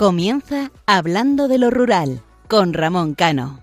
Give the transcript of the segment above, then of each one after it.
Comienza Hablando de lo Rural con Ramón Cano.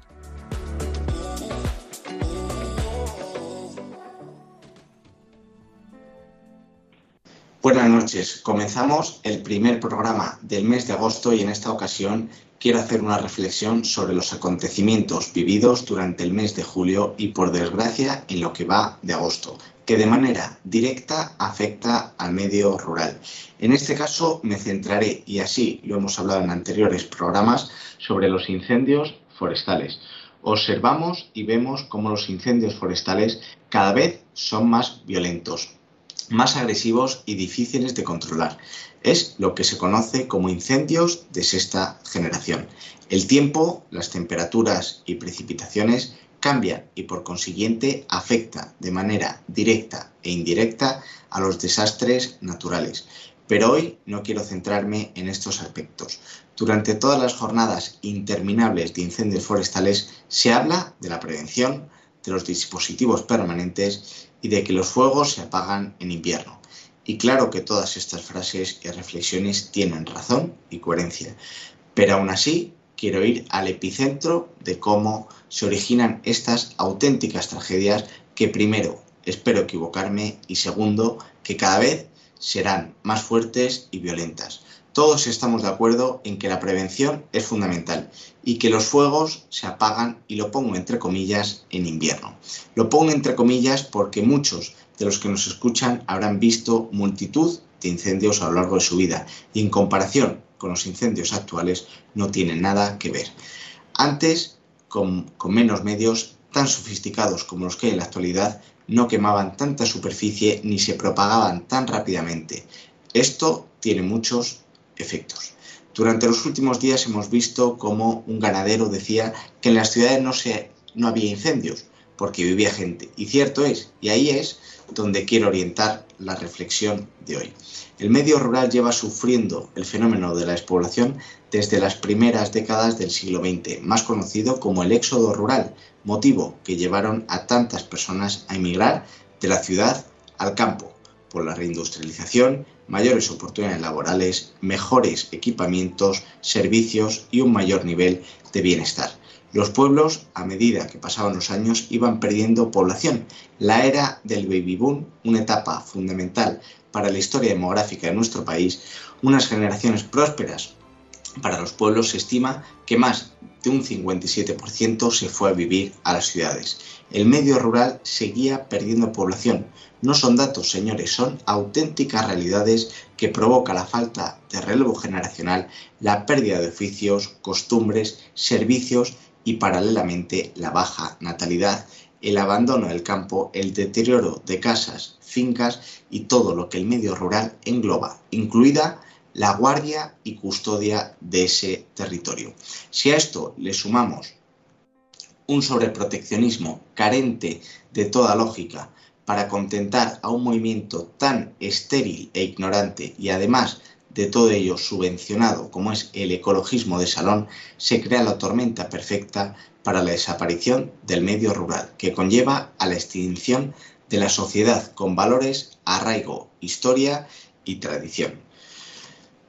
Buenas noches. Comenzamos el primer programa del mes de agosto y en esta ocasión quiero hacer una reflexión sobre los acontecimientos vividos durante el mes de julio y por desgracia en lo que va de agosto, que de manera directa afecta al medio rural. En este caso me centraré, y así lo hemos hablado en anteriores programas, sobre los incendios forestales. Observamos y vemos cómo los incendios forestales cada vez son más violentos, más agresivos y difíciles de controlar. Es lo que se conoce como incendios de sexta generación. El tiempo, las temperaturas y precipitaciones cambian y por consiguiente afecta de manera directa e indirecta a los desastres naturales. Pero hoy no quiero centrarme en estos aspectos. Durante todas las jornadas interminables de incendios forestales se habla de la prevención, de los dispositivos permanentes y de que los fuegos se apagan en invierno. Y claro que todas estas frases y reflexiones tienen razón y coherencia, pero aún así quiero ir al epicentro de cómo se originan estas auténticas tragedias que primero espero equivocarme y segundo que cada vez serán más fuertes y violentas. Todos estamos de acuerdo en que la prevención es fundamental y que los fuegos se apagan, y lo pongo entre comillas, en invierno. Lo pongo entre comillas porque muchos de los que nos escuchan habrán visto multitud de incendios a lo largo de su vida y en comparación con los incendios actuales no tienen nada que ver. Antes, con, con menos medios tan sofisticados como los que hay en la actualidad, no quemaban tanta superficie ni se propagaban tan rápidamente. Esto tiene muchos efectos. Durante los últimos días hemos visto cómo un ganadero decía que en las ciudades no, se, no había incendios porque vivía gente. Y cierto es, y ahí es donde quiero orientar la reflexión de hoy. El medio rural lleva sufriendo el fenómeno de la despoblación desde las primeras décadas del siglo XX, más conocido como el éxodo rural, motivo que llevaron a tantas personas a emigrar de la ciudad al campo, por la reindustrialización, mayores oportunidades laborales, mejores equipamientos, servicios y un mayor nivel de bienestar. Los pueblos, a medida que pasaban los años, iban perdiendo población. La era del baby boom, una etapa fundamental para la historia demográfica de nuestro país, unas generaciones prósperas para los pueblos, se estima que más de un 57% se fue a vivir a las ciudades. El medio rural seguía perdiendo población. No son datos, señores, son auténticas realidades que provoca la falta de relevo generacional, la pérdida de oficios, costumbres, servicios y paralelamente la baja natalidad, el abandono del campo, el deterioro de casas, fincas y todo lo que el medio rural engloba, incluida la guardia y custodia de ese territorio. Si a esto le sumamos un sobreproteccionismo carente de toda lógica para contentar a un movimiento tan estéril e ignorante y además de todo ello subvencionado como es el ecologismo de salón, se crea la tormenta perfecta para la desaparición del medio rural, que conlleva a la extinción de la sociedad con valores, arraigo, historia y tradición.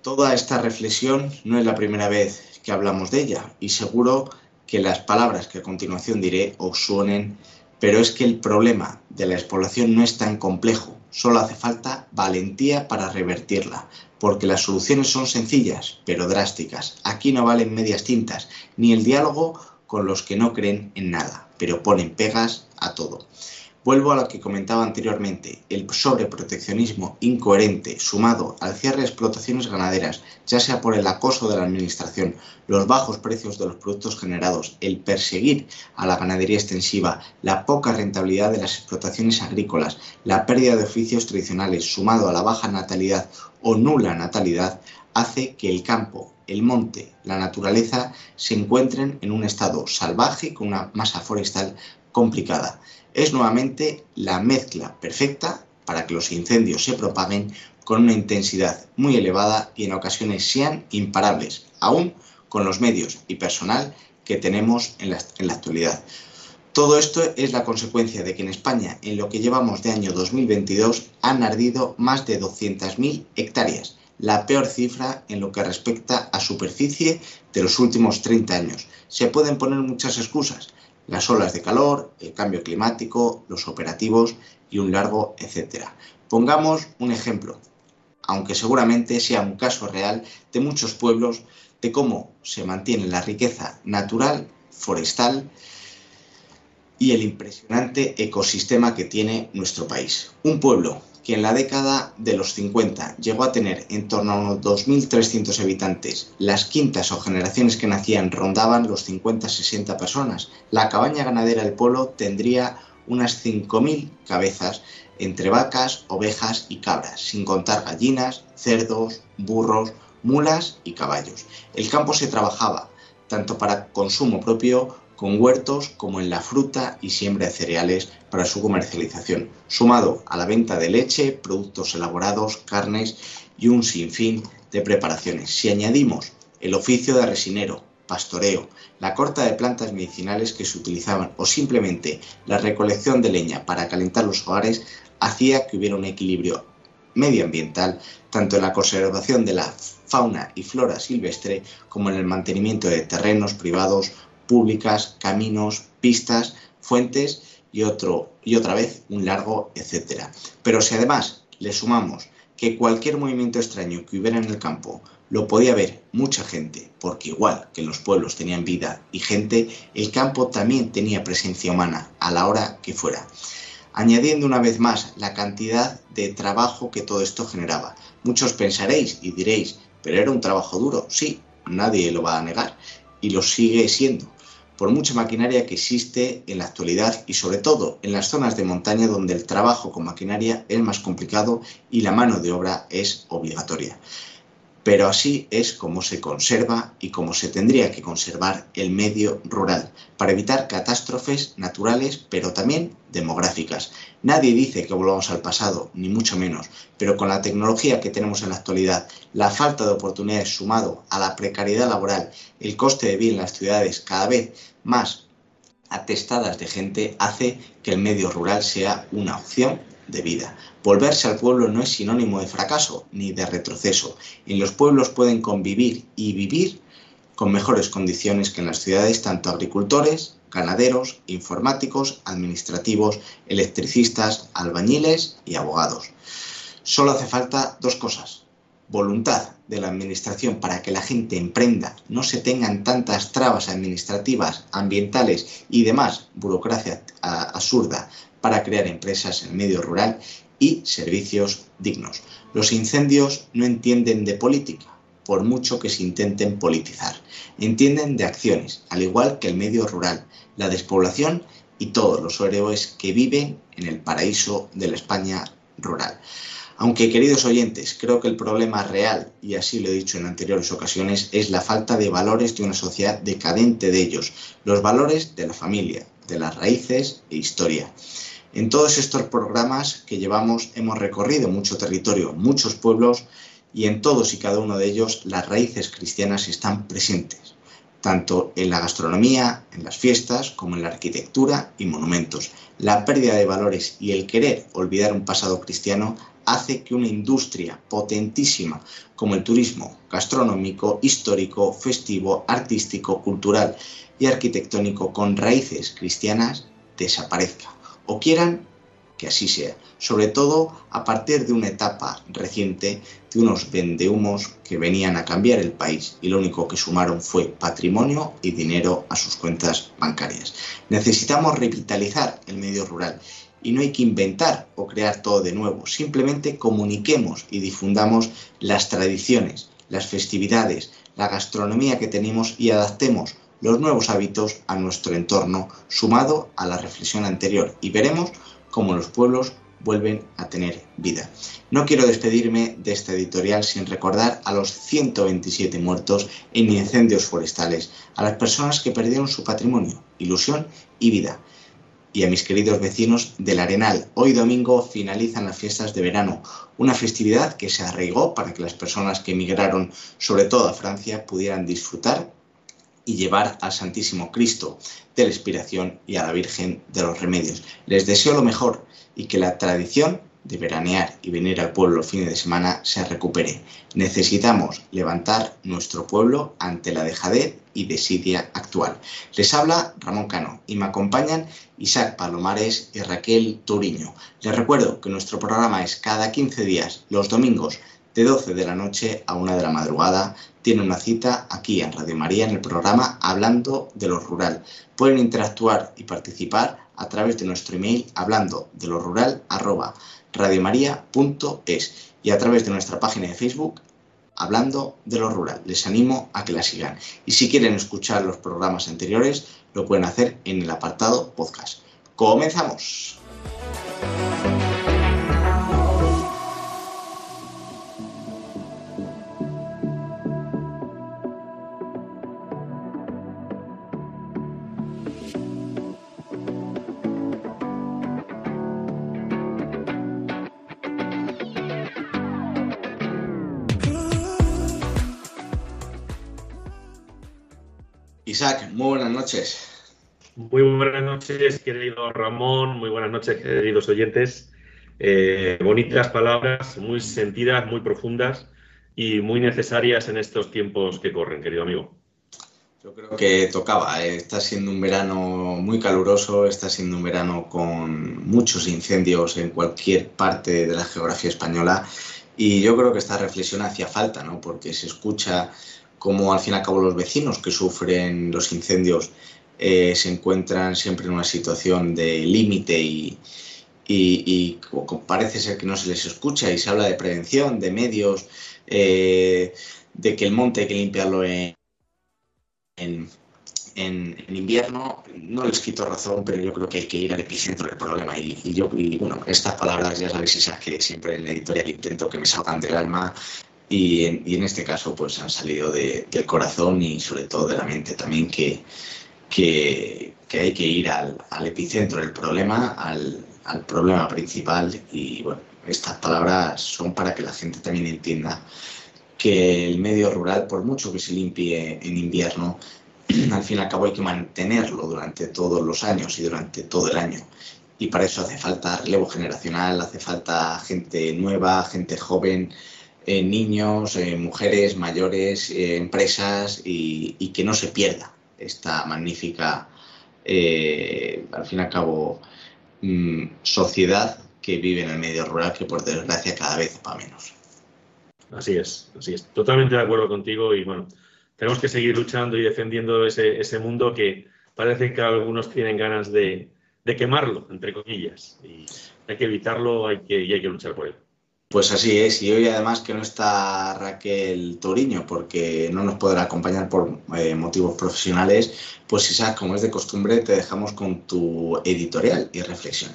Toda esta reflexión no es la primera vez que hablamos de ella y seguro que las palabras que a continuación diré os suenen, pero es que el problema de la despoblación no es tan complejo, solo hace falta valentía para revertirla, porque las soluciones son sencillas, pero drásticas. Aquí no valen medias tintas, ni el diálogo con los que no creen en nada, pero ponen pegas a todo. Vuelvo a lo que comentaba anteriormente, el sobreproteccionismo incoherente sumado al cierre de explotaciones ganaderas, ya sea por el acoso de la administración, los bajos precios de los productos generados, el perseguir a la ganadería extensiva, la poca rentabilidad de las explotaciones agrícolas, la pérdida de oficios tradicionales, sumado a la baja natalidad o nula natalidad, hace que el campo, el monte, la naturaleza se encuentren en un estado salvaje con una masa forestal complicada es nuevamente la mezcla perfecta para que los incendios se propaguen con una intensidad muy elevada y en ocasiones sean imparables, aún con los medios y personal que tenemos en la, en la actualidad. Todo esto es la consecuencia de que en España, en lo que llevamos de año 2022, han ardido más de 200.000 hectáreas, la peor cifra en lo que respecta a superficie de los últimos 30 años. Se pueden poner muchas excusas, las olas de calor, el cambio climático, los operativos y un largo etcétera. Pongamos un ejemplo, aunque seguramente sea un caso real de muchos pueblos de cómo se mantiene la riqueza natural, forestal y el impresionante ecosistema que tiene nuestro país. Un pueblo que en la década de los 50 llegó a tener en torno a unos 2.300 habitantes, las quintas o generaciones que nacían rondaban los 50-60 personas, la cabaña ganadera del pueblo tendría unas 5.000 cabezas entre vacas, ovejas y cabras, sin contar gallinas, cerdos, burros, mulas y caballos. El campo se trabajaba tanto para consumo propio con huertos como en la fruta y siembra de cereales para su comercialización, sumado a la venta de leche, productos elaborados, carnes y un sinfín de preparaciones. Si añadimos el oficio de resinero, pastoreo, la corta de plantas medicinales que se utilizaban o simplemente la recolección de leña para calentar los hogares, hacía que hubiera un equilibrio medioambiental tanto en la conservación de la fauna y flora silvestre como en el mantenimiento de terrenos privados públicas, caminos, pistas, fuentes y, otro, y otra vez un largo etcétera. Pero si además le sumamos que cualquier movimiento extraño que hubiera en el campo lo podía ver mucha gente, porque igual que los pueblos tenían vida y gente, el campo también tenía presencia humana a la hora que fuera. Añadiendo una vez más la cantidad de trabajo que todo esto generaba. Muchos pensaréis y diréis, pero era un trabajo duro, sí, nadie lo va a negar, y lo sigue siendo por mucha maquinaria que existe en la actualidad y sobre todo en las zonas de montaña donde el trabajo con maquinaria es más complicado y la mano de obra es obligatoria pero así es como se conserva y como se tendría que conservar el medio rural, para evitar catástrofes naturales, pero también demográficas. Nadie dice que volvamos al pasado, ni mucho menos, pero con la tecnología que tenemos en la actualidad, la falta de oportunidades sumado a la precariedad laboral, el coste de vida en las ciudades cada vez más atestadas de gente, hace que el medio rural sea una opción de vida. Volverse al pueblo no es sinónimo de fracaso ni de retroceso. En los pueblos pueden convivir y vivir con mejores condiciones que en las ciudades tanto agricultores, ganaderos, informáticos, administrativos, electricistas, albañiles y abogados. Solo hace falta dos cosas. Voluntad de la Administración para que la gente emprenda, no se tengan tantas trabas administrativas, ambientales y demás burocracia absurda para crear empresas en el medio rural y servicios dignos. Los incendios no entienden de política, por mucho que se intenten politizar. Entienden de acciones, al igual que el medio rural, la despoblación y todos los héroes que viven en el paraíso de la España rural. Aunque, queridos oyentes, creo que el problema real, y así lo he dicho en anteriores ocasiones, es la falta de valores de una sociedad decadente de ellos, los valores de la familia, de las raíces e historia. En todos estos programas que llevamos hemos recorrido mucho territorio, muchos pueblos y en todos y cada uno de ellos las raíces cristianas están presentes, tanto en la gastronomía, en las fiestas, como en la arquitectura y monumentos. La pérdida de valores y el querer olvidar un pasado cristiano hace que una industria potentísima como el turismo gastronómico, histórico, festivo, artístico, cultural y arquitectónico con raíces cristianas desaparezca o quieran que así sea, sobre todo a partir de una etapa reciente de unos vendehumos que venían a cambiar el país y lo único que sumaron fue patrimonio y dinero a sus cuentas bancarias. Necesitamos revitalizar el medio rural y no hay que inventar o crear todo de nuevo, simplemente comuniquemos y difundamos las tradiciones, las festividades, la gastronomía que tenemos y adaptemos los nuevos hábitos a nuestro entorno, sumado a la reflexión anterior, y veremos cómo los pueblos vuelven a tener vida. No quiero despedirme de esta editorial sin recordar a los 127 muertos en incendios forestales, a las personas que perdieron su patrimonio, ilusión y vida, y a mis queridos vecinos del Arenal. Hoy domingo finalizan las fiestas de verano, una festividad que se arraigó para que las personas que emigraron, sobre todo a Francia, pudieran disfrutar y llevar al Santísimo Cristo de la Inspiración y a la Virgen de los Remedios. Les deseo lo mejor y que la tradición de veranear y venir al pueblo los fines de semana se recupere. Necesitamos levantar nuestro pueblo ante la dejadez y desidia actual. Les habla Ramón Cano y me acompañan Isaac Palomares y Raquel Turiño. Les recuerdo que nuestro programa es cada 15 días, los domingos, de 12 de la noche a 1 de la madrugada. Tiene una cita aquí en Radio María en el programa Hablando de lo Rural. Pueden interactuar y participar a través de nuestro email hablando de lo rural arroba radiomaria.es y a través de nuestra página de Facebook hablando de lo rural. Les animo a que la sigan. Y si quieren escuchar los programas anteriores, lo pueden hacer en el apartado podcast. Comenzamos. Noches. Muy buenas noches, querido Ramón, muy buenas noches, queridos oyentes. Eh, bonitas palabras, muy sentidas, muy profundas y muy necesarias en estos tiempos que corren, querido amigo. Yo creo que tocaba. Eh. Está siendo un verano muy caluroso, está siendo un verano con muchos incendios en cualquier parte de la geografía española y yo creo que esta reflexión hacía falta, ¿no? Porque se escucha como al fin y al cabo los vecinos que sufren los incendios eh, se encuentran siempre en una situación de límite y, parece ser que no se les escucha y se habla de prevención, de medios, eh, de que el monte hay que limpiarlo en, invierno. No les quito razón, pero yo creo que hay que ir al epicentro del problema. Y, yo, bueno, estas palabras ya sabéis, esas que siempre en la editorial intento que me salgan del alma y en, este caso pues han salido del corazón y sobre todo de la mente también que, que, hay que ir al, epicentro del problema, al, problema principal y bueno, estas palabras son para que la gente también entienda que el medio rural, por mucho que se limpie en invierno, al fin y al cabo hay que mantenerlo durante todos los años y durante todo el año. Y para eso hace falta relevo generacional, hace falta gente nueva, gente joven, eh, niños, eh, mujeres, mayores, eh, empresas y, que no se pierda esta magnífica, al fin y al cabo, mm, sociedad que vive en el medio rural que por desgracia cada vez va menos. Así es, así es. Totalmente de acuerdo contigo y bueno, tenemos que seguir luchando y defendiendo ese, mundo que parece que algunos tienen ganas de, quemarlo, entre comillas. Y hay que evitarlo hay que, y hay que luchar por él. Pues así es, y hoy además que no está Raquel Toriño porque no nos podrá acompañar por eh, motivos profesionales, pues Isaac, como es de costumbre, te dejamos con tu editorial y reflexión.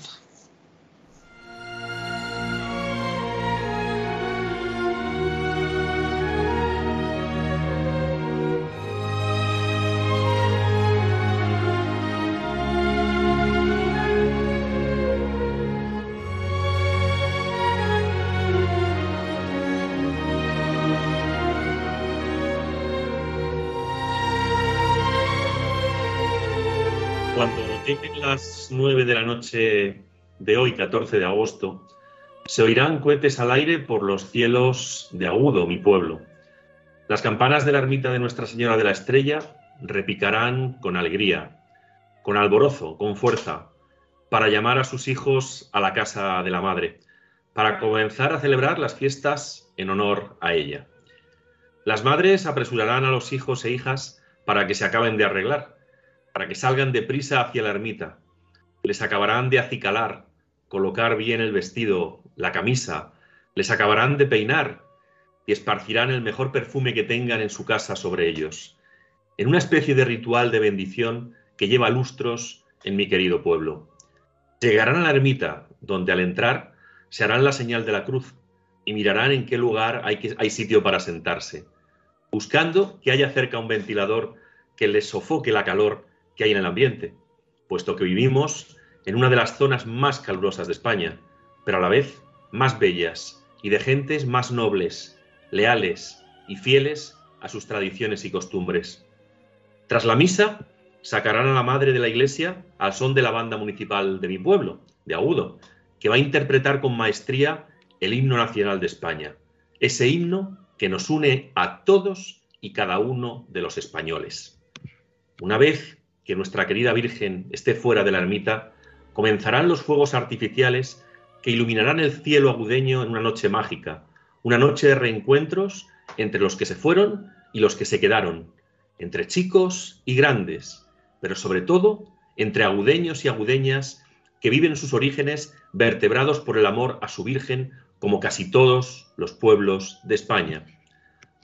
Las 9 de la noche de hoy, 14 de agosto, se oirán cohetes al aire por los cielos de Agudo, mi pueblo. Las campanas de la ermita de Nuestra Señora de la Estrella repicarán con alegría, con alborozo, con fuerza, para llamar a sus hijos a la casa de la Madre, para comenzar a celebrar las fiestas en honor a ella. Las madres apresurarán a los hijos e hijas para que se acaben de arreglar, para que salgan deprisa hacia la ermita. Les acabarán de acicalar, colocar bien el vestido, la camisa, les acabarán de peinar y esparcirán el mejor perfume que tengan en su casa sobre ellos, en una especie de ritual de bendición que lleva lustros en mi querido pueblo. Llegarán a la ermita, donde al entrar se harán la señal de la cruz y mirarán en qué lugar hay, hay sitio para sentarse, buscando que haya cerca un ventilador que les sofoque la calor que hay en el ambiente, puesto que vivimos en una de las zonas más calurosas de España, pero a la vez más bellas y de gentes más nobles, leales y fieles a sus tradiciones y costumbres. Tras la misa, sacarán a la madre de la iglesia al son de la banda municipal de mi pueblo, de Agudo, que va a interpretar con maestría el himno nacional de España, ese himno que nos une a todos y cada uno de los españoles. Una vez que nuestra querida Virgen esté fuera de la ermita, comenzarán los fuegos artificiales que iluminarán el cielo agudeño en una noche mágica, una noche de reencuentros entre los que se fueron y los que se quedaron, entre chicos y grandes, pero sobre todo entre agudeños y agudeñas que viven sus orígenes vertebrados por el amor a su Virgen como casi todos los pueblos de España.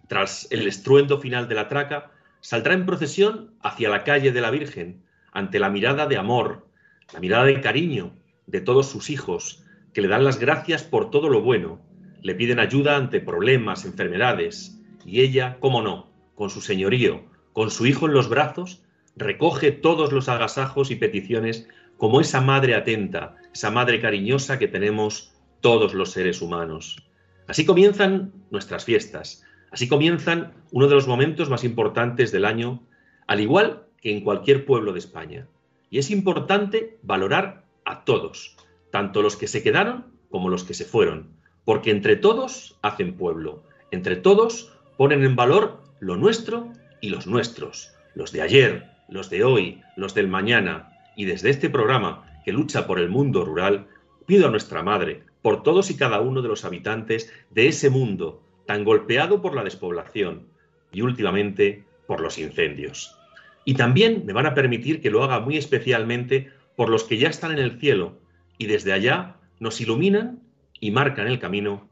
Tras el estruendo final de la traca, saldrá en procesión hacia la calle de la Virgen, ante la mirada de amor, la mirada de cariño de todos sus hijos, que le dan las gracias por todo lo bueno, le piden ayuda ante problemas, enfermedades, y ella, cómo no, con su señorío, con su hijo en los brazos, recoge todos los agasajos y peticiones como esa madre atenta, esa madre cariñosa que tenemos todos los seres humanos. Así comienzan nuestras fiestas, así comienzan uno de los momentos más importantes del año, al igual que en cualquier pueblo de España. Y es importante valorar a todos, tanto los que se quedaron como los que se fueron, porque entre todos hacen pueblo, entre todos ponen en valor lo nuestro y los nuestros, los de ayer, los de hoy, los del mañana, y desde este programa que lucha por el mundo rural, pido a nuestra Madre, por todos y cada uno de los habitantes de ese mundo tan golpeado por la despoblación y últimamente por los incendios. Y también me van a permitir que lo haga muy especialmente por los que ya están en el cielo y desde allá nos iluminan y marcan el camino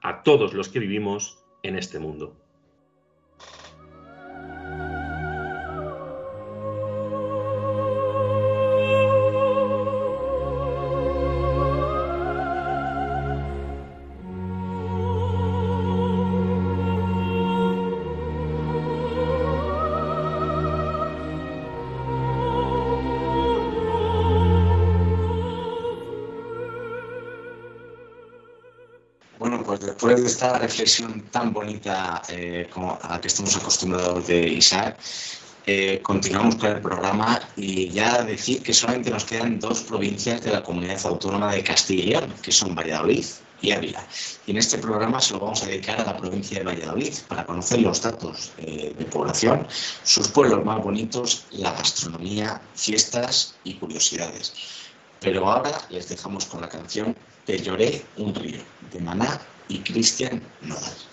a todos los que vivimos en este mundo. Esta reflexión tan bonita eh, como a la que estamos acostumbrados de Isaac, eh, continuamos con el programa y ya decir que solamente nos quedan dos provincias de la comunidad autónoma de Castilla y León, que son Valladolid y Ávila. Y en este programa se lo vamos a dedicar a la provincia de Valladolid para conocer los datos eh, de población, sus pueblos más bonitos, la gastronomía, fiestas y curiosidades. Pero ahora les dejamos con la canción Te lloré un río, de Maná y Cristian Nodal.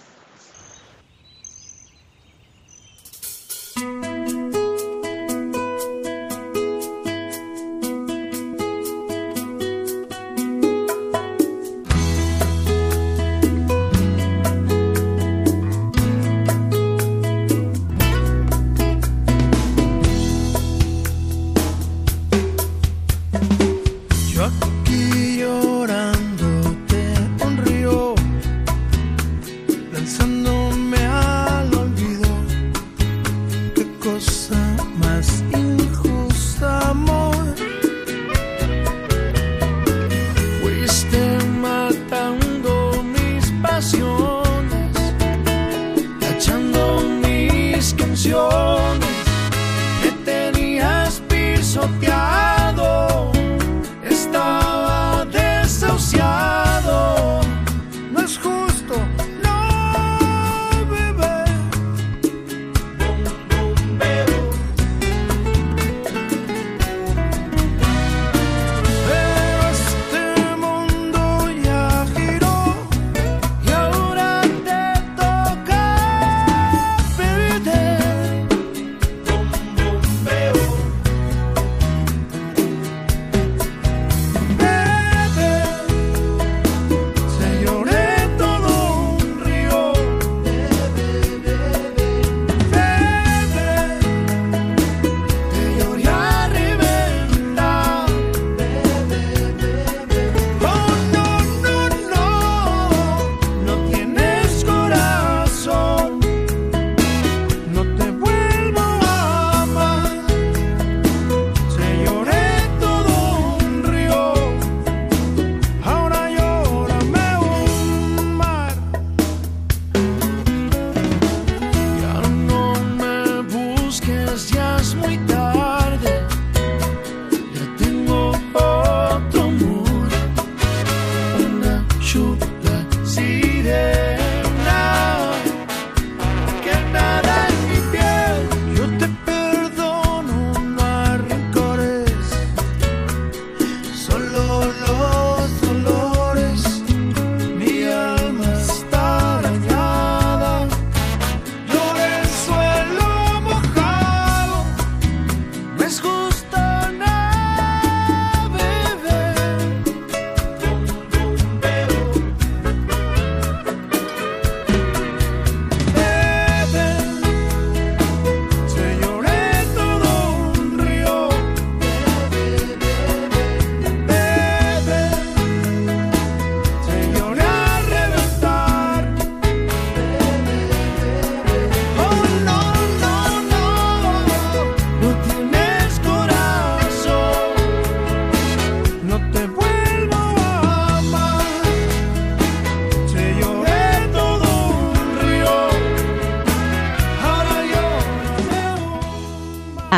me ha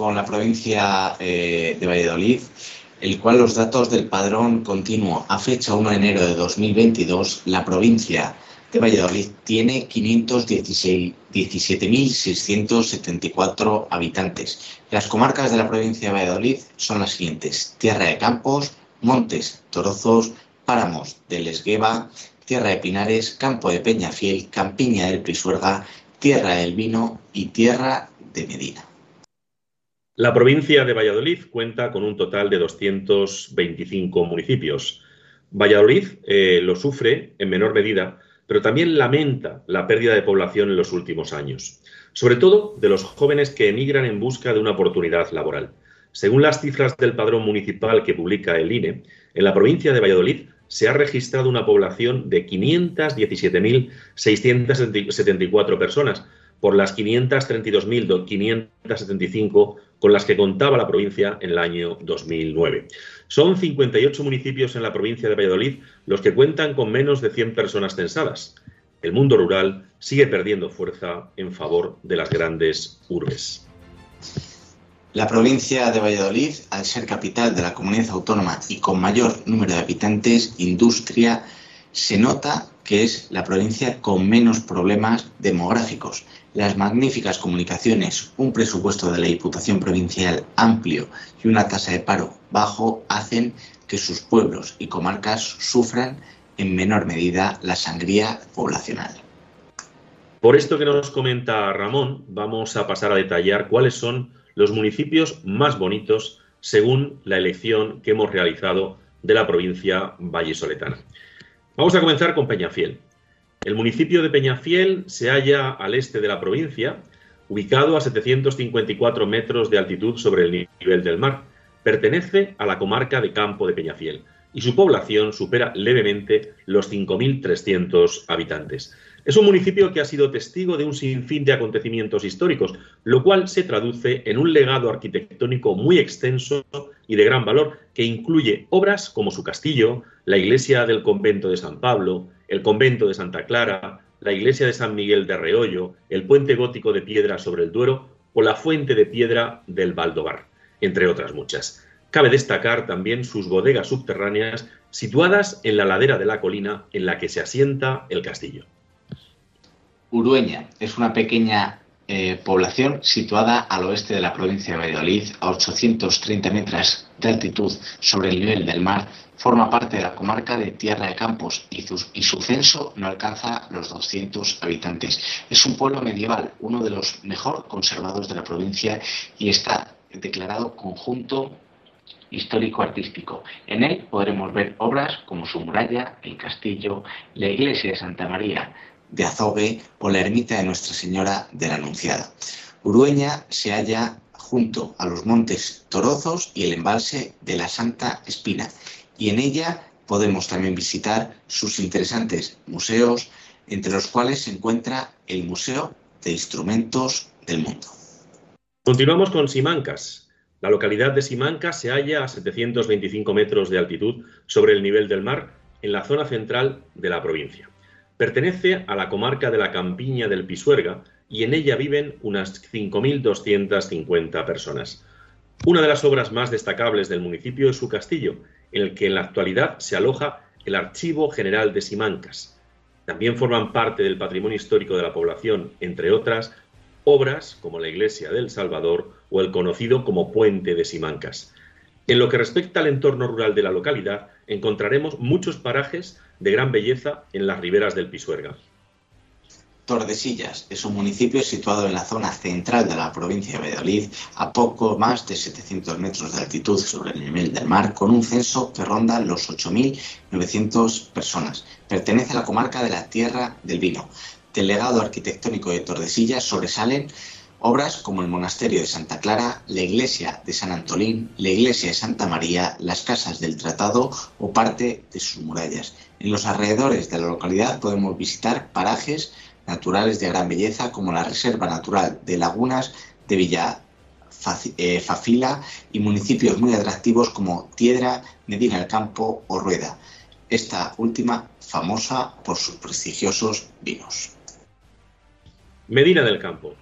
con la provincia eh, de Valladolid, el cual los datos del padrón continuo a fecha 1 de enero de 2022, la provincia de Valladolid tiene 517.674 habitantes. Las comarcas de la provincia de Valladolid son las siguientes: Tierra de Campos, Montes, Torozos, Páramos del Esgueva, Tierra de Pinares, Campo de Peñafiel, Campiña del Prisuerga, Tierra del Vino y Tierra de Medina. La provincia de Valladolid cuenta con un total de 225 municipios. Valladolid eh, lo sufre en menor medida, pero también lamenta la pérdida de población en los últimos años, sobre todo de los jóvenes que emigran en busca de una oportunidad laboral. Según las cifras del padrón municipal que publica el INE, en la provincia de Valladolid se ha registrado una población de 517.674 personas, por las 532.575 con las que contaba la provincia en el año 2009. Son 58 municipios en la provincia de Valladolid los que cuentan con menos de 100 personas censadas. El mundo rural sigue perdiendo fuerza en favor de las grandes urbes. La provincia de Valladolid, al ser capital de la comunidad autónoma y con mayor número de habitantes, industria, se nota que es la provincia con menos problemas demográficos. Las magníficas comunicaciones, un presupuesto de la Diputación Provincial amplio y una tasa de paro bajo hacen que sus pueblos y comarcas sufran en menor medida la sangría poblacional. Por esto que nos comenta Ramón, vamos a pasar a detallar cuáles son los municipios más bonitos según la elección que hemos realizado de la provincia vallesoletana. Vamos a comenzar con Peñafiel. El municipio de Peñafiel se halla al este de la provincia, ubicado a 754 metros de altitud sobre el nivel del mar. Pertenece a la comarca de Campo de Peñafiel y su población supera levemente los 5.300 habitantes. Es un municipio que ha sido testigo de un sinfín de acontecimientos históricos, lo cual se traduce en un legado arquitectónico muy extenso y de gran valor, que incluye obras como su castillo, la iglesia del convento de San Pablo, el convento de Santa Clara, la iglesia de San Miguel de Reollo, el puente gótico de piedra sobre el Duero o la fuente de piedra del Valdobar, entre otras muchas. Cabe destacar también sus bodegas subterráneas situadas en la ladera de la colina en la que se asienta el castillo. Urueña es una pequeña eh, población situada al oeste de la provincia de Valladolid, a 830 metros de altitud sobre el nivel del mar. Forma parte de la comarca de Tierra de Campos y su, censo no alcanza los 200 habitantes. Es un pueblo medieval, uno de los mejor conservados de la provincia y está declarado conjunto histórico-artístico. En él podremos ver obras como su muralla, el castillo, la iglesia de Santa María, de Azogue o la ermita de Nuestra Señora de la Anunciada. Urueña se halla junto a los montes Torozos y el embalse de la Santa Espina y en ella podemos también visitar sus interesantes museos, entre los cuales se encuentra el Museo de Instrumentos del Mundo. Continuamos con Simancas. La localidad de Simancas se halla a 725 metros de altitud sobre el nivel del mar en la zona central de la provincia. Pertenece a la comarca de la Campiña del Pisuerga y en ella viven unas 5.250 personas. Una de las obras más destacables del municipio es su castillo, en el que en la actualidad se aloja el Archivo General de Simancas. También forman parte del patrimonio histórico de la población, entre otras, obras como la Iglesia del Salvador o el conocido como Puente de Simancas. En lo que respecta al entorno rural de la localidad, encontraremos muchos parajes de gran belleza en las riberas del Pisuerga. Tordesillas es un municipio situado en la zona central de la provincia de Valladolid, a poco más de 700 metros de altitud sobre el nivel del mar, con un censo que ronda los 8.900 personas. Pertenece a la comarca de la Tierra del Vino. Del legado arquitectónico de Tordesillas sobresalen Obras como el Monasterio de Santa Clara, la Iglesia de San Antolín, la Iglesia de Santa María, las Casas del Tratado o parte de sus murallas. En los alrededores de la localidad podemos visitar parajes naturales de gran belleza como la Reserva Natural de Lagunas de Villa eh, Fafila y municipios muy atractivos como Tiedra, Medina del Campo o Rueda, esta última famosa por sus prestigiosos vinos. Medina del Campo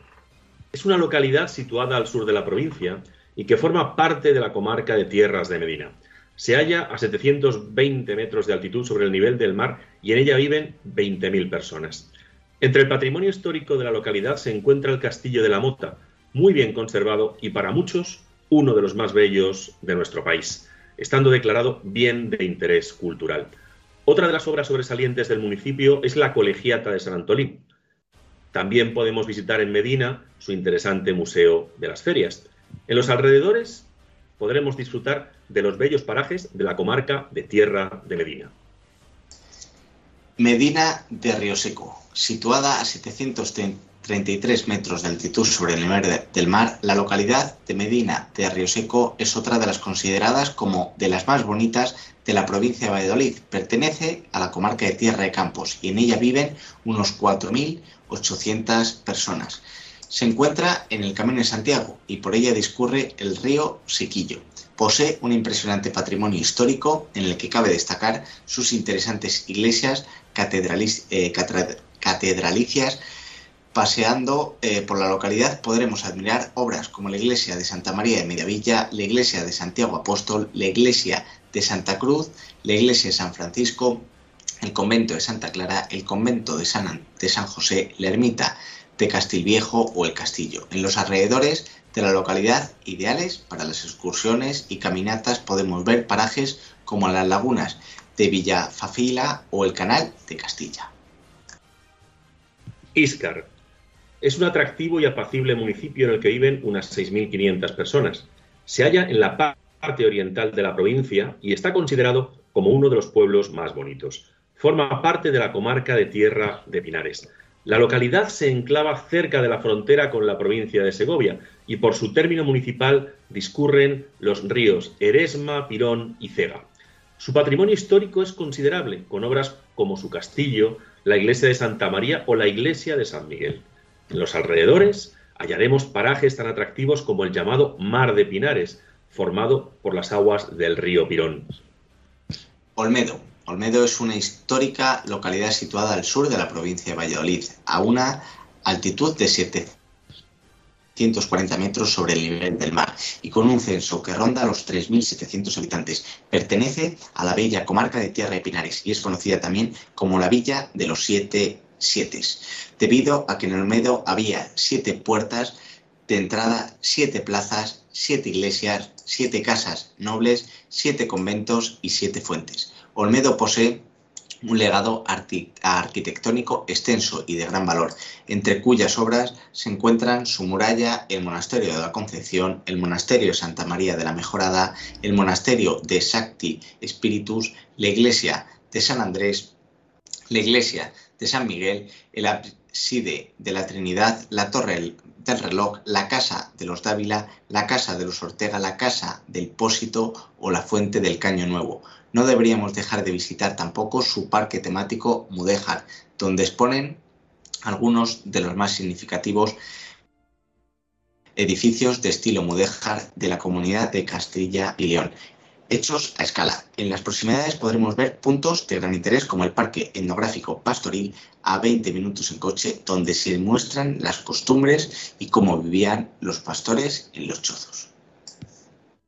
es una localidad situada al sur de la provincia y que forma parte de la comarca de Tierras de Medina. Se halla a 720 metros de altitud sobre el nivel del mar y en ella viven 20.000 personas. Entre el patrimonio histórico de la localidad se encuentra el Castillo de la Mota, muy bien conservado y para muchos uno de los más bellos de nuestro país, estando declarado bien de interés cultural. Otra de las obras sobresalientes del municipio es la Colegiata de San Antolín. También podemos visitar en Medina su interesante Museo de las Ferias. En los alrededores podremos disfrutar de los bellos parajes de la comarca de Tierra de Medina. Medina de Río Seco, situada a 733 metros de altitud sobre el nivel del mar, la localidad de Medina de Río Seco es otra de las consideradas como de las más bonitas de la provincia de Valladolid. Pertenece a la comarca de Tierra de Campos y en ella viven unos 4.800 personas. Se encuentra en el Camino de Santiago y por ella discurre el río Sequillo. Posee un impresionante patrimonio histórico en el que cabe destacar sus interesantes iglesias eh, catedralicias. Paseando eh, por la localidad podremos admirar obras como la iglesia de Santa María de Mediavilla, la iglesia de Santiago Apóstol, la iglesia de Santa Cruz, la iglesia de San Francisco, el convento de Santa Clara, el convento de San, de San José, la ermita de Castilviejo o el castillo. En los alrededores de la localidad, ideales para las excursiones y caminatas, podemos ver parajes como las lagunas de Villafafila o el Canal de Castilla. Íscar es un atractivo y apacible municipio en el que viven unas 6.500 personas. Se halla en la parte oriental de la provincia y está considerado como uno de los pueblos más bonitos. Forma parte de la comarca de Tierra de Pinares. La localidad se enclava cerca de la frontera con la provincia de Segovia y por su término municipal discurren los ríos Eresma, Pirón y Cega. Su patrimonio histórico es considerable, con obras como su castillo, la iglesia de Santa María o la iglesia de San Miguel. En los alrededores hallaremos parajes tan atractivos como el llamado Mar de Pinares, formado por las aguas del río Pirón. Olmedo. Olmedo es una histórica localidad situada al sur de la provincia de Valladolid, a una altitud de 7 140 metros sobre el nivel del mar y con un censo que ronda los 3.700 habitantes. Pertenece a la bella comarca de Tierra de Pinares y es conocida también como la Villa de los Siete Sietes, debido a que en Olmedo había siete puertas de entrada, siete plazas, siete iglesias, siete casas nobles, siete conventos y siete fuentes. Olmedo posee un legado arquitectónico extenso y de gran valor, entre cuyas obras se encuentran su muralla, el Monasterio de la Concepción, el Monasterio de Santa María de la Mejorada, el Monasterio de Sacti Spiritus, la Iglesia de San Andrés, la Iglesia de San Miguel, el ábside de la Trinidad, la Torre del Reloj, la Casa de los Dávila, la Casa de los Ortega, la Casa del Pósito o la Fuente del Caño Nuevo. No deberíamos dejar de visitar tampoco su parque temático Mudéjar, donde exponen algunos de los más significativos edificios de estilo mudéjar de la comunidad de Castilla y León, hechos a escala. En las proximidades podremos ver puntos de gran interés como el Parque Etnográfico Pastoril a 20 minutos en coche, donde se muestran las costumbres y cómo vivían los pastores en los chozos.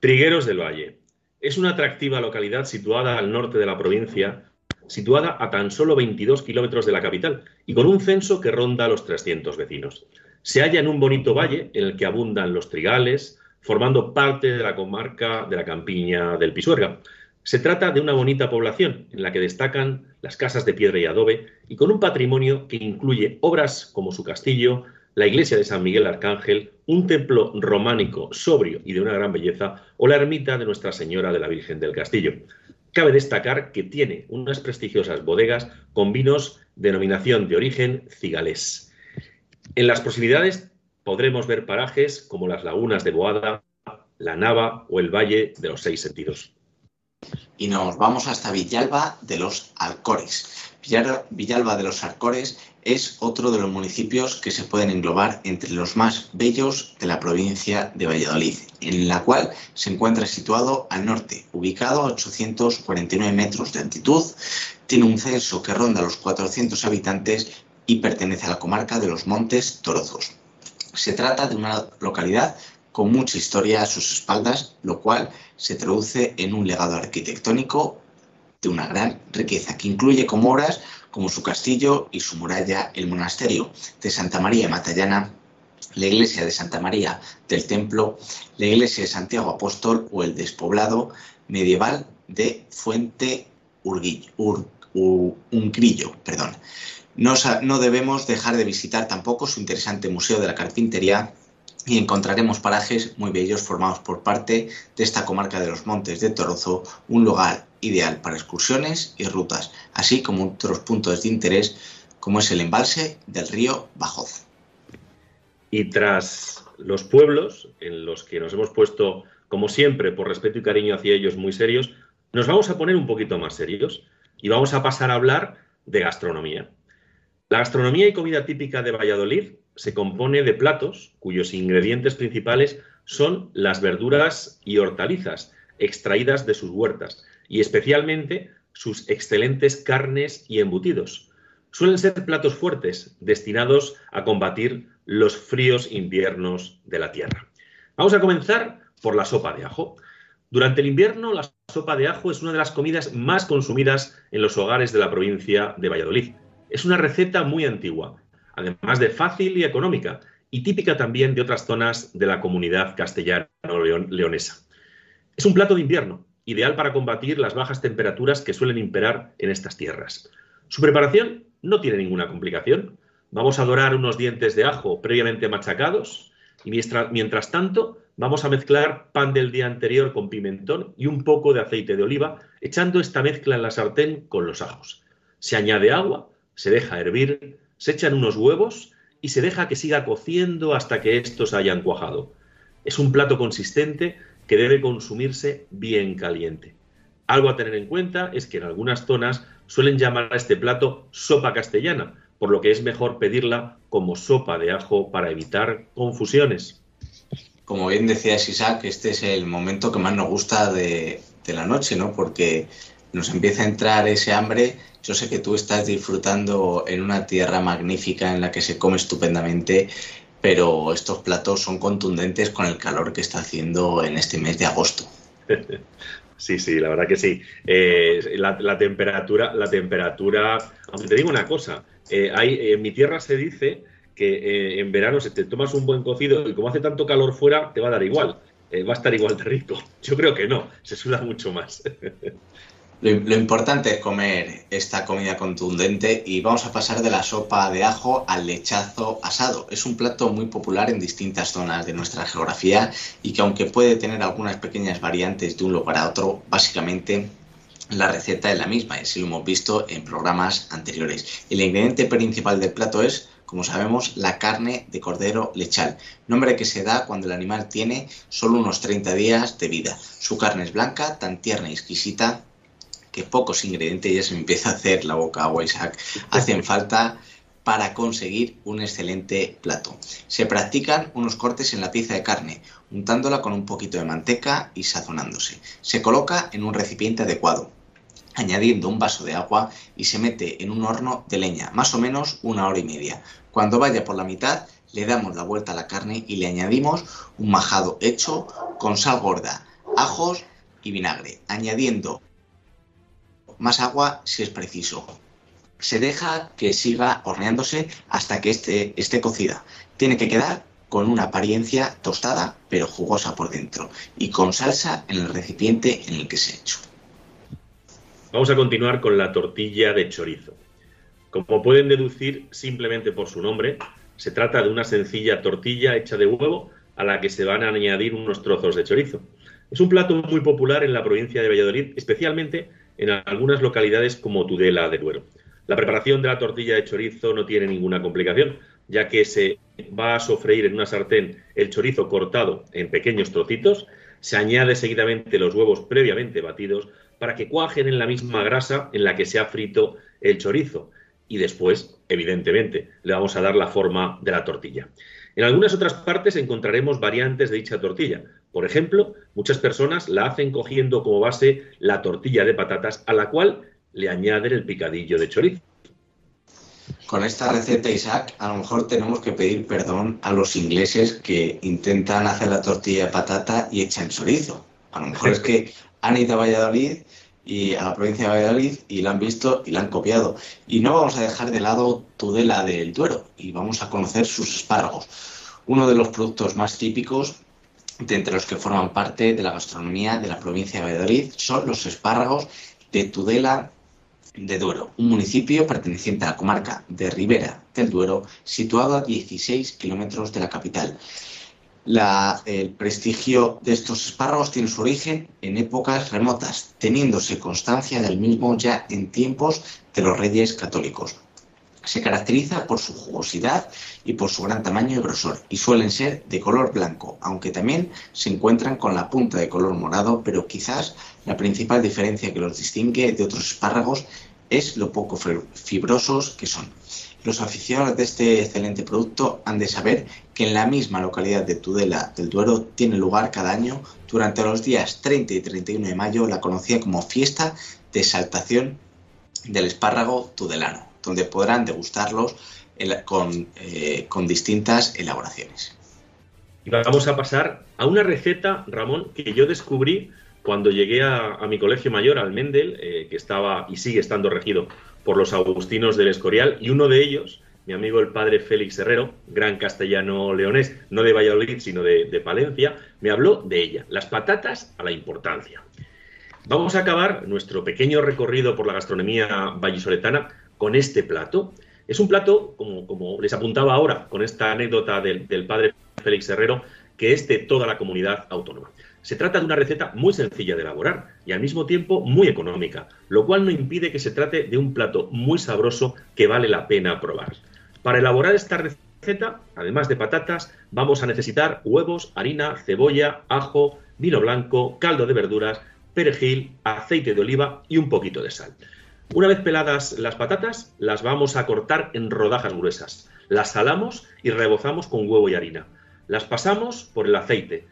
Trigueros del Valle. Es una atractiva localidad situada al norte de la provincia, situada a tan solo 22 kilómetros de la capital y con un censo que ronda los 300 vecinos. Se halla en un bonito valle en el que abundan los trigales, formando parte de la comarca de la campiña del Pisuerga. Se trata de una bonita población en la que destacan las casas de piedra y adobe y con un patrimonio que incluye obras como su castillo, la iglesia de San Miguel Arcángel, un templo románico sobrio y de una gran belleza, o la ermita de Nuestra Señora de la Virgen del Castillo. Cabe destacar que tiene unas prestigiosas bodegas con vinos denominación de origen cigalés. En las proximidades podremos ver parajes como las lagunas de Boada, la Nava o el Valle de los Seis Sentidos. Y nos vamos hasta Villalba de los Alcores. Villalba de los Alcores es otro de los municipios que se pueden englobar entre los más bellos de la provincia de Valladolid, en la cual se encuentra situado al norte, ubicado a 849 metros de altitud, tiene un censo que ronda los 400 habitantes y pertenece a la comarca de los Montes Torozos. Se trata de una localidad con mucha historia a sus espaldas, lo cual se traduce en un legado arquitectónico de una gran riqueza, que incluye como obras como su castillo y su muralla, el monasterio de Santa María Matallana, la iglesia de Santa María del Templo, la iglesia de Santiago Apóstol o el despoblado medieval de Fuente Urguillo, Uncrillo. Perdón. No, debemos dejar de visitar tampoco su interesante Museo de la Carpintería y encontraremos parajes muy bellos formados por parte de esta comarca de los Montes de Torozo, un lugar ideal para excursiones y rutas, así como otros puntos de interés como es el embalse del río Bajoz. Y tras los pueblos, en los que nos hemos puesto, como siempre, por respeto y cariño hacia ellos muy serios, nos vamos a poner un poquito más serios y vamos a pasar a hablar de gastronomía. La gastronomía y comida típica de Valladolid se compone de platos cuyos ingredientes principales son las verduras y hortalizas extraídas de sus huertas y especialmente sus excelentes carnes y embutidos. Suelen ser platos fuertes destinados a combatir los fríos inviernos de la tierra. Vamos a comenzar por la sopa de ajo. Durante el invierno, la sopa de ajo es una de las comidas más consumidas en los hogares de la provincia de Valladolid. Es una receta muy antigua, además de fácil y económica, y típica también de otras zonas de la comunidad castellano-leonesa. Es un plato de invierno, ideal para combatir las bajas temperaturas que suelen imperar en estas tierras. Su preparación no tiene ninguna complicación. Vamos a dorar unos dientes de ajo previamente machacados y mientras, mientras tanto vamos a mezclar pan del día anterior con pimentón y un poco de aceite de oliva, echando esta mezcla en la sartén con los ajos. Se añade agua, se deja hervir, se echan unos huevos y se deja que siga cociendo hasta que estos hayan cuajado. Es un plato consistente que debe consumirse bien caliente. Algo a tener en cuenta es que en algunas zonas suelen llamar a este plato sopa castellana, por lo que es mejor pedirla como sopa de ajo para evitar confusiones. Como bien decías Isaac, este es el momento que más nos gusta de, de la noche, ¿no? Porque nos empieza a entrar ese hambre yo sé que tú estás disfrutando en una tierra magnífica en la que se come estupendamente, pero estos platos son contundentes con el calor que está haciendo en este mes de agosto. Sí, sí, la verdad que sí. Eh, la, temperatura, la temperatura, aunque te digo una cosa, eh, hay, en mi tierra se dice que eh, en verano si te tomas un buen cocido y como hace tanto calor fuera, te va a dar igual. va a estar igual de rico. Yo creo que no, se suda mucho más. Lo, importante es comer esta comida contundente y vamos a pasar de la sopa de ajo al lechazo asado. Es un plato muy popular en distintas zonas de nuestra geografía y que aunque puede tener algunas pequeñas variantes de un lugar a otro, básicamente la receta es la misma y así lo hemos visto en programas anteriores. El ingrediente principal del plato es como sabemos, la carne de cordero lechal, nombre que se da cuando el animal tiene solo unos 30 días de vida. Su carne es blanca, tan tierna y exquisita que pocos ingredientes, ya se me empieza a hacer la boca agua, Isaac, hacen falta para conseguir un excelente plato. Se practican unos cortes en la pieza de carne, untándola con un poquito de manteca y sazonándose. Se coloca en un recipiente adecuado, añadiendo un vaso de agua y se mete en un horno de leña, más o menos una hora y media. Cuando vaya por la mitad, le damos la vuelta a la carne y le añadimos un majado hecho con sal gorda, ajos y vinagre, añadiendo más agua si es preciso. Se deja que siga horneándose hasta que esté, esté cocida. Tiene que quedar con una apariencia tostada pero jugosa por dentro y con salsa en el recipiente en el que se ha hecho. Vamos a continuar con la tortilla de chorizo. Como pueden deducir simplemente por su nombre, se trata de una sencilla tortilla hecha de huevo a la que se van a añadir unos trozos de chorizo. Es un plato muy popular en la provincia de Valladolid, especialmente en algunas localidades como Tudela de Duero. La preparación de la tortilla de chorizo no tiene ninguna complicación. ya que se va a sofreír en una sartén el chorizo cortado en pequeños trocitos, se añade seguidamente los huevos previamente batidos para que cuajen en la misma grasa en la que se ha frito el chorizo. Y después, evidentemente, le vamos a dar la forma de la tortilla. En algunas otras partes encontraremos variantes de dicha tortilla. Por ejemplo, muchas personas la hacen cogiendo como base la tortilla de patatas a la cual le añaden el picadillo de chorizo. Con esta receta, Isaac, a lo mejor tenemos que pedir perdón a los ingleses que intentan hacer la tortilla de patata y echan chorizo. A lo mejor es que han ido a Valladolid y a la provincia de Valladolid y la han visto y la han copiado. Y no vamos a dejar de lado Tudela del Duero y vamos a conocer sus espárragos. Uno de los productos más típicos de entre los que forman parte de la gastronomía de la provincia de Valladolid son los espárragos de Tudela de Duero, un municipio perteneciente a la comarca de Ribera del Duero, situado a 16 kilómetros de la capital. El prestigio de estos espárragos tiene su origen en épocas remotas, teniéndose constancia del mismo ya en tiempos de los reyes católicos. Se caracteriza por su jugosidad y por su gran tamaño y grosor, y suelen ser de color blanco, aunque también se encuentran con la punta de color morado, pero quizás la principal diferencia que los distingue de otros espárragos es lo poco fibrosos que son. Los aficionados de este excelente producto han de saber que en la misma localidad de Tudela del Duero tiene lugar cada año durante los días 30 y 31 de mayo la conocida como fiesta de exaltación del espárrago tudelano, donde podrán degustarlos con, eh, con distintas elaboraciones. Y vamos a pasar a una receta, Ramón, que yo descubrí cuando llegué a, mi colegio mayor, al Mendel, eh, que estaba y sigue estando regido por los agustinos del Escorial, y uno de ellos, mi amigo el padre Félix Herrero, gran castellano leonés, no de Valladolid, sino de, Palencia, me habló de ella, las patatas a la importancia. Vamos a acabar nuestro pequeño recorrido por la gastronomía vallisoletana con este plato. Es un plato, como, como les apuntaba ahora con esta anécdota del, del padre Félix Herrero, que es de toda la comunidad autónoma. Se trata de una receta muy sencilla de elaborar y al mismo tiempo muy económica, lo cual no impide que se trate de un plato muy sabroso que vale la pena probar. Para elaborar esta receta, además de patatas, vamos a necesitar huevos, harina, cebolla, ajo, vino blanco, caldo de verduras, perejil, aceite de oliva y un poquito de sal. Una vez peladas las patatas, las vamos a cortar en rodajas gruesas. Las salamos y rebozamos con huevo y harina. Las pasamos por el aceite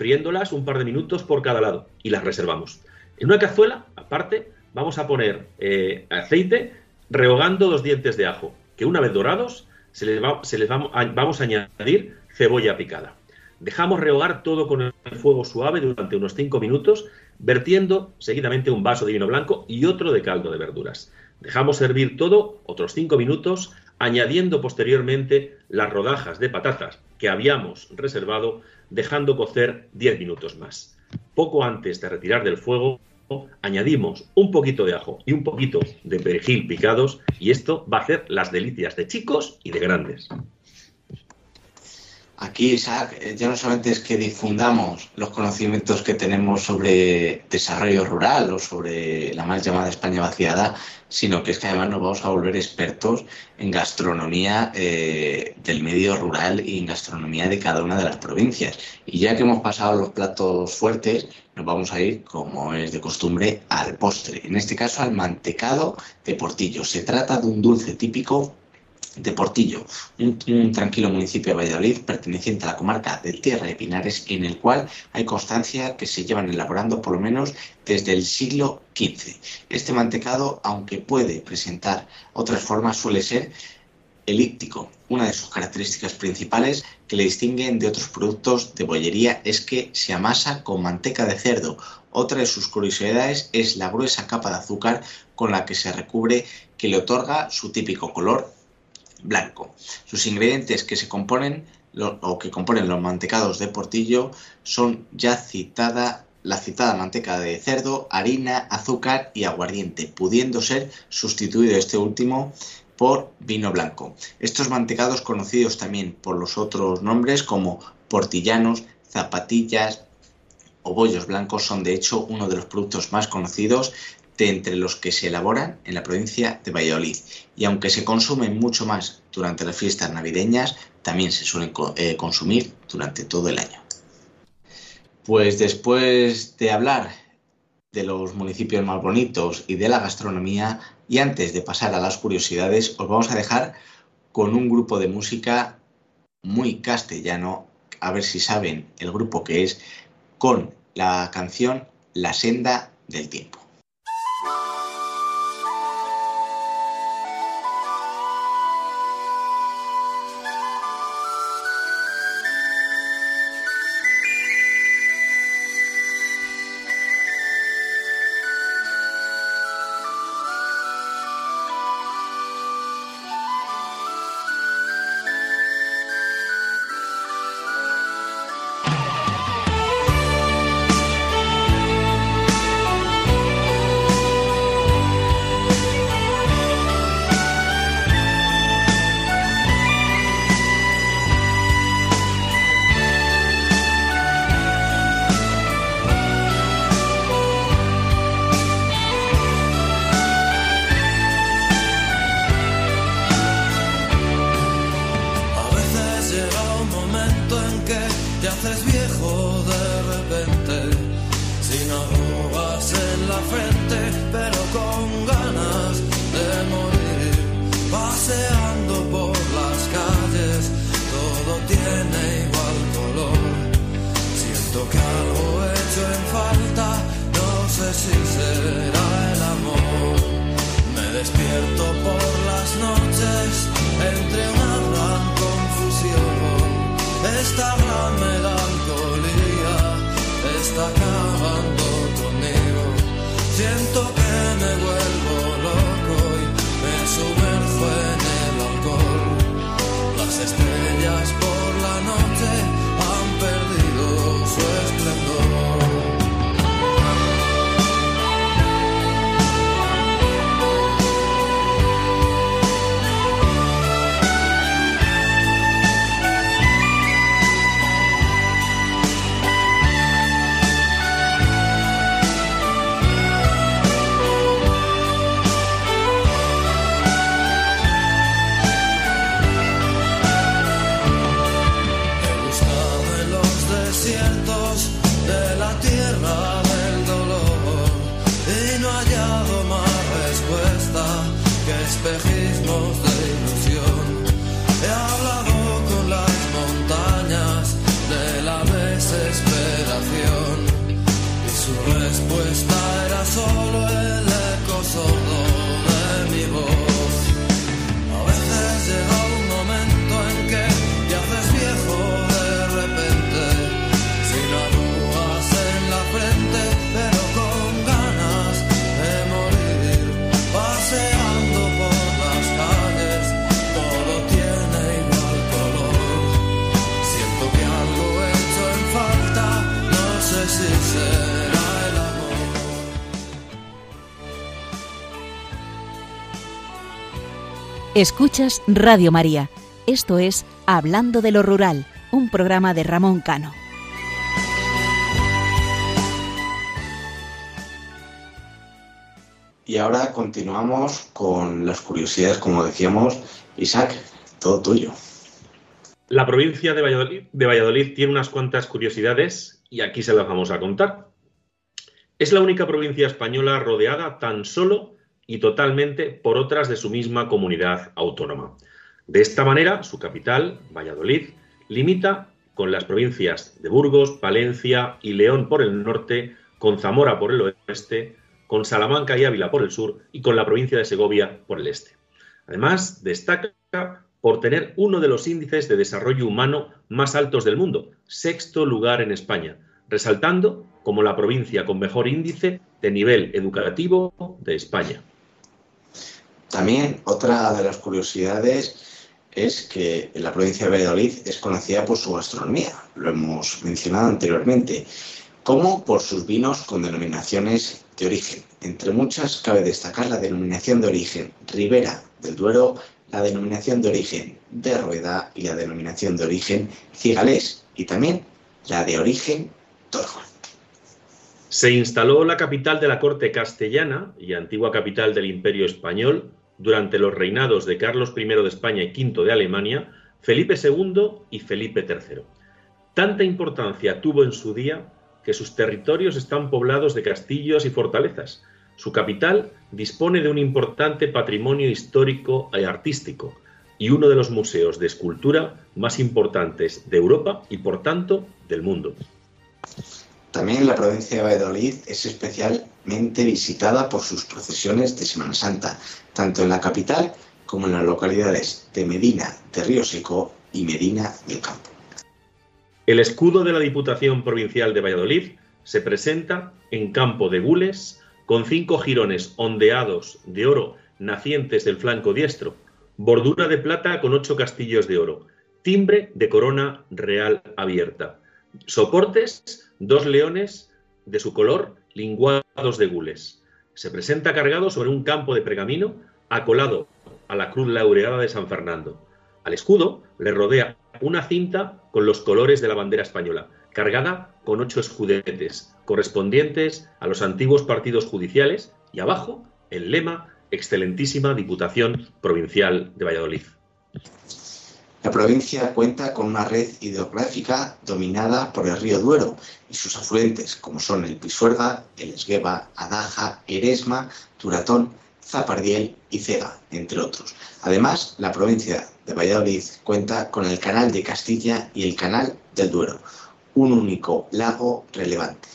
friéndolas un par de minutos por cada lado y las reservamos. En una cazuela, aparte, vamos a poner eh, aceite rehogando dos dientes de ajo, que una vez dorados se les, vamos, a, añadir cebolla picada. Dejamos rehogar todo con el fuego suave durante unos 5 minutos, vertiendo seguidamente un vaso de vino blanco y otro de caldo de verduras. Dejamos servir todo otros 5 minutos, añadiendo posteriormente las rodajas de patatas que habíamos reservado dejando cocer 10 minutos más. Poco antes de retirar del fuego, añadimos un poquito de ajo y un poquito de perejil picados y esto va a hacer las delicias de chicos y de grandes. Aquí, Isaac, eh, ya no solamente es que difundamos los conocimientos que tenemos sobre desarrollo rural o sobre la mal llamada España vaciada, sino que es que además nos vamos a volver expertos en gastronomía eh, del medio rural y en gastronomía de cada una de las provincias. Y ya que hemos pasado los platos fuertes, nos vamos a ir, como es de costumbre, al postre. En este caso, al mantecado de Portillo. Se trata de un dulce típico de Portillo, un, tranquilo municipio de Valladolid perteneciente a la comarca de Tierra de Pinares, en el cual hay constancia que se llevan elaborando por lo menos desde el siglo XV. Este mantecado, aunque puede presentar otras formas, suele ser elíptico. Una de sus características principales que le distinguen de otros productos de bollería es que se amasa con manteca de cerdo. Otra de sus curiosidades es la gruesa capa de azúcar con la que se recubre que le otorga su típico color blanco. Sus ingredientes que se componen o que componen los mantecados de portillo son ya citada la citada manteca de cerdo, harina, azúcar y aguardiente, pudiendo ser sustituido este último por vino blanco. Estos mantecados conocidos también por los otros nombres como portillanos, zapatillas o bollos blancos son de hecho uno de los productos más conocidos entre los que se elaboran en la provincia de Valladolid. Y aunque se consumen mucho más durante las fiestas navideñas, también se suelen eh, consumir durante todo el año. Pues después de hablar de los municipios más bonitos y de la gastronomía, y antes de pasar a las curiosidades, os vamos a dejar con un grupo de música muy castellano, a ver si saben el grupo que es, con la canción La senda del tiempo. Escuchas Radio María. Esto es Hablando de lo Rural, un programa de Ramón Cano. Y ahora continuamos con las curiosidades, como decíamos. Isaac, todo tuyo. La provincia de Valladolid, de Valladolid tiene unas cuantas curiosidades y aquí se las vamos a contar. Es la única provincia española rodeada tan solo y totalmente por otras de su misma comunidad autónoma. De esta manera, su capital, Valladolid, limita con las provincias de Burgos, Palencia y León por el norte, con Zamora por el oeste, con Salamanca y Ávila por el sur y con la provincia de Segovia por el este. Además, destaca por tener uno de los índices de desarrollo humano más altos del mundo, sexto lugar en España, resaltando como la provincia con mejor índice de nivel educativo de España. También otra de las curiosidades es que la provincia de Valladolid es conocida por su gastronomía, lo hemos mencionado anteriormente, como por sus vinos con denominaciones de origen. Entre muchas cabe destacar la denominación de origen Ribera del Duero, la denominación de origen de Rueda y la denominación de origen Cigalés y también la de origen Torjo. Se instaló la capital de la corte castellana y antigua capital del Imperio español durante los reinados de Carlos I de España y V de Alemania, Felipe II y Felipe III. Tanta importancia tuvo en su día que sus territorios están poblados de castillos y fortalezas. Su capital dispone de un importante patrimonio histórico y artístico y uno de los museos de escultura más importantes de Europa y, por tanto, del mundo. También la provincia de Valladolid es especialmente visitada por sus procesiones de Semana Santa, tanto en la capital como en las localidades de Medina de Río Seco y Medina del Campo. El escudo de la Diputación Provincial de Valladolid se presenta en campo de gules con cinco jirones ondeados de oro nacientes del flanco diestro, bordura de plata con ocho castillos de oro, timbre de corona real abierta, soportes dos leones de su color linguados de gules. Se presenta cargado sobre un campo de pergamino acolado a la cruz laureada de San Fernando. Al escudo le rodea una cinta con los colores de la bandera española, cargada con ocho escudetes correspondientes a los antiguos partidos judiciales y abajo el lema Excelentísima Diputación Provincial de Valladolid. La provincia cuenta con una red hidrográfica dominada por el río Duero y sus afluentes, como son el Pisuerga, el Esgueva, Adaja, Eresma, Turatón, Zapardiel y Cega, entre otros. Además, la provincia de Valladolid cuenta con el Canal de Castilla y el Canal del Duero, un único lago relevante,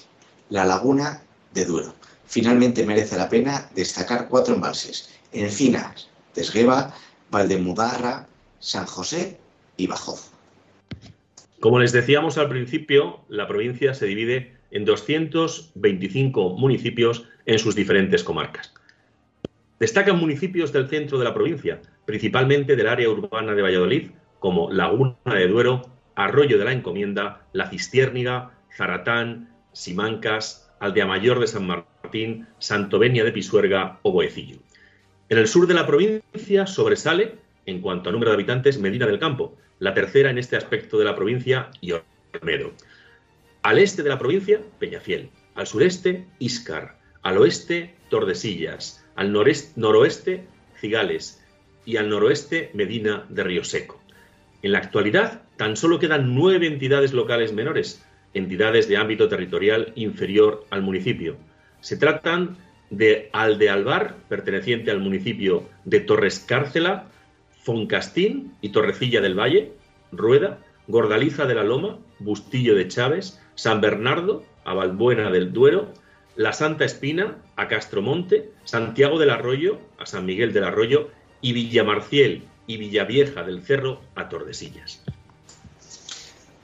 la Laguna de Duero. Finalmente merece la pena destacar cuatro embalses, Encinas, Desgueva, Valdemudarra, San José y Bajoz. Como les decíamos al principio, la provincia se divide en 225 municipios en sus diferentes comarcas. Destacan municipios del centro de la provincia, principalmente del área urbana de Valladolid, como Laguna de Duero, Arroyo de la Encomienda, La Cistiérniga, Zaratán, Simancas, Aldea Mayor de San Martín, Santovenia de Pisuerga o Boecillo. En el sur de la provincia sobresale en cuanto a número de habitantes, Medina del Campo, la tercera en este aspecto de la provincia y Olmedo. Al este de la provincia, Peñafiel. Al sureste, Íscar. Al oeste, Tordesillas. Al noroeste, Cigales. Y al noroeste, Medina de Río Seco. En la actualidad, tan solo quedan nueve entidades locales menores, entidades de ámbito territorial inferior al municipio. Se tratan de Aldealbar, perteneciente al municipio de Torres Cárcela, Foncastín y Torrecilla del Valle, Rueda, Gordaliza de la Loma, Bustillo de Chávez, San Bernardo, a Valbuena del Duero, La Santa Espina, a Castromonte, Santiago del Arroyo, a San Miguel del Arroyo y Villamarciel y Villavieja del Cerro a Tordesillas.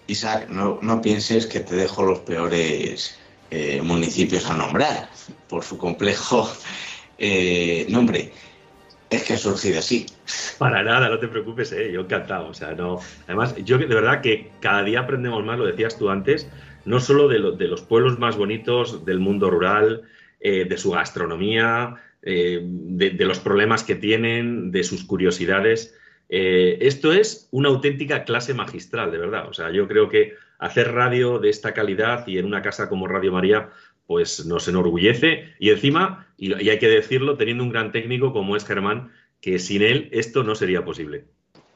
Isaac, no, pienses que te dejo los peores eh, municipios a nombrar por su complejo eh, nombre es que ha surgido así. Para nada, no te preocupes, ¿eh? yo encantado. O sea, no. Además, yo de verdad que cada día aprendemos más, lo decías tú antes, no solo de, los pueblos más bonitos del mundo rural, eh, de su gastronomía, eh, de, los problemas que tienen, de sus curiosidades. esto es una auténtica clase magistral, de verdad. O sea, yo creo que hacer radio de esta calidad y en una casa como Radio María, pues nos enorgullece y encima, y, hay que decirlo, teniendo un gran técnico como es Germán, que sin él esto no sería posible.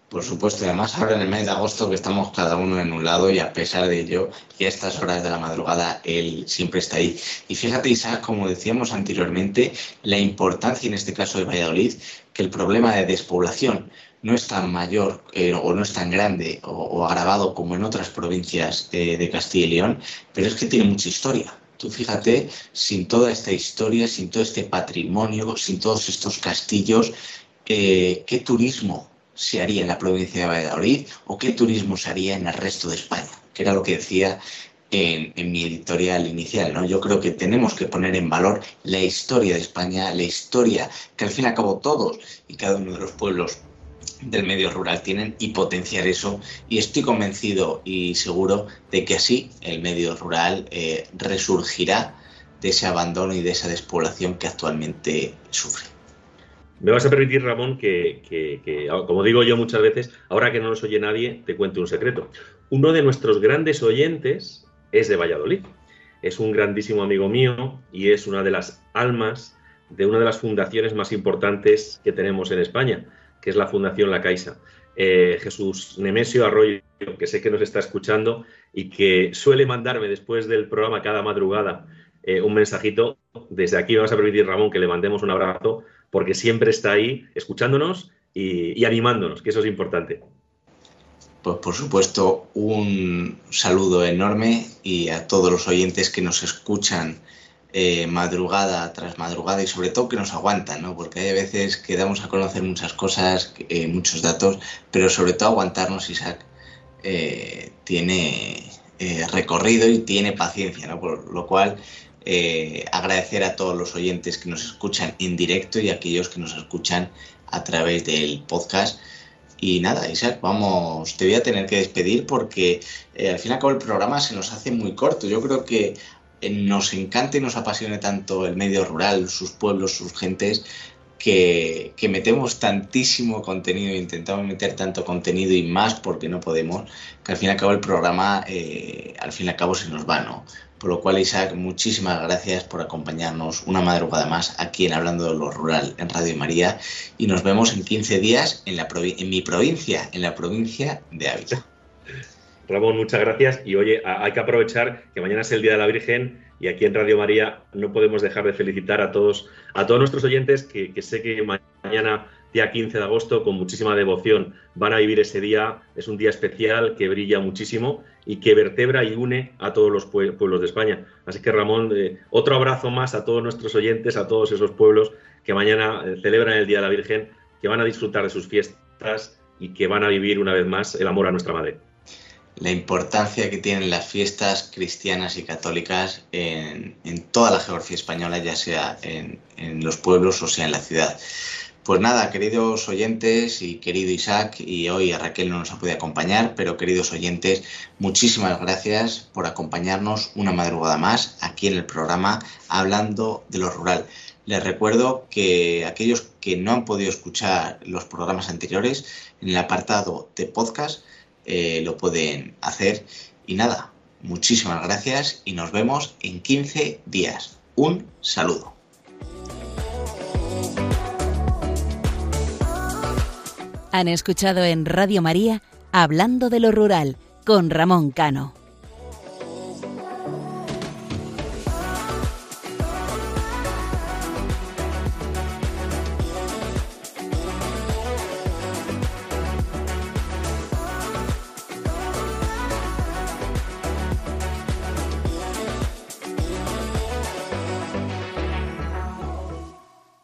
Por supuesto, y además ahora en el mes de agosto que estamos cada uno en un lado y a pesar de ello, y a estas horas de la madrugada, él siempre está ahí. Y fíjate, Isaac, como decíamos anteriormente, la importancia en este caso de Valladolid, que el problema de despoblación no es tan mayor eh, o no es tan grande o, agravado como en otras provincias eh, de Castilla y León, pero es que tiene mucha historia. Tú fíjate, sin toda esta historia, sin todo este patrimonio, sin todos estos castillos, eh, ¿qué turismo se haría en la provincia de Valladolid o qué turismo se haría en el resto de España? Que era lo que decía en, en, mi editorial inicial, ¿no? Yo creo que tenemos que poner en valor la historia de España, la historia que al fin y al cabo todos y cada uno de los pueblos del medio rural tienen y potenciar eso. Y estoy convencido y seguro de que así el medio rural eh, resurgirá de ese abandono y de esa despoblación que actualmente sufre. Me vas a permitir, Ramón, que, como digo yo muchas veces, ahora que no nos oye nadie, te cuente un secreto. Uno de nuestros grandes oyentes es de Valladolid. es un grandísimo amigo mío y es una de las almas de una de las fundaciones más importantes que tenemos en España, que es la Fundación La Caixa. Eh, Jesús Nemesio Arroyo, que sé que nos está escuchando y que suele mandarme después del programa cada madrugada eh, un mensajito. Desde aquí vamos a permitir, Ramón, que le mandemos un abrazo, porque siempre está ahí escuchándonos y, animándonos, que eso es importante. Pues por supuesto, un saludo enorme y a todos los oyentes que nos escuchan eh, madrugada tras madrugada y sobre todo que nos aguantan, ¿no? Porque hay veces que damos a conocer muchas cosas, eh, muchos datos, pero sobre todo aguantarnos, Isaac, eh, tiene recorrido y tiene paciencia, ¿no? Por lo cual agradecer a todos los oyentes que nos escuchan en directo y a aquellos que nos escuchan a través del podcast. Y nada, Isaac, vamos, te voy a tener que despedir porque al fin y al cabo el programa se nos hace muy corto. Yo creo que nos encanta y nos apasione tanto el medio rural, sus pueblos, sus gentes, que, metemos tantísimo contenido intentamos meter tanto contenido y más porque no podemos, que al fin y al cabo el programa, eh, al fin y cabo se nos va, ¿no? Por lo cual, Isaac, muchísimas gracias por acompañarnos una madrugada más aquí en Hablando de lo Rural en Radio María y nos vemos en 15 días en, la en mi provincia, en la provincia de Ávila. Ramón, muchas gracias. Y oye, hay que aprovechar que mañana es el Día de la Virgen y aquí en Radio María no podemos dejar de felicitar a todos, a todos nuestros oyentes que, sé que mañana, día 15 de agosto, con muchísima devoción van a vivir ese día. Es un día especial que brilla muchísimo y que vertebra y une a todos los pueblos de España. Así que Ramón, eh, otro abrazo más a todos nuestros oyentes, a todos esos pueblos que mañana eh, celebran el Día de la Virgen, que van a disfrutar de sus fiestas y que van a vivir una vez más el amor a nuestra Madre la importancia que tienen las fiestas cristianas y católicas en, toda la geografía española, ya sea en, los pueblos o sea en la ciudad. Pues nada, queridos oyentes y querido Isaac, y hoy a Raquel no nos ha podido acompañar, pero queridos oyentes, muchísimas gracias por acompañarnos una madrugada más aquí en el programa Hablando de lo Rural. Les recuerdo que aquellos que no han podido escuchar los programas anteriores, en el apartado de podcast, eh, lo pueden hacer. Y nada, muchísimas gracias y nos vemos en 15 días. Un saludo. Han escuchado en Radio María Hablando de lo Rural con Ramón Cano.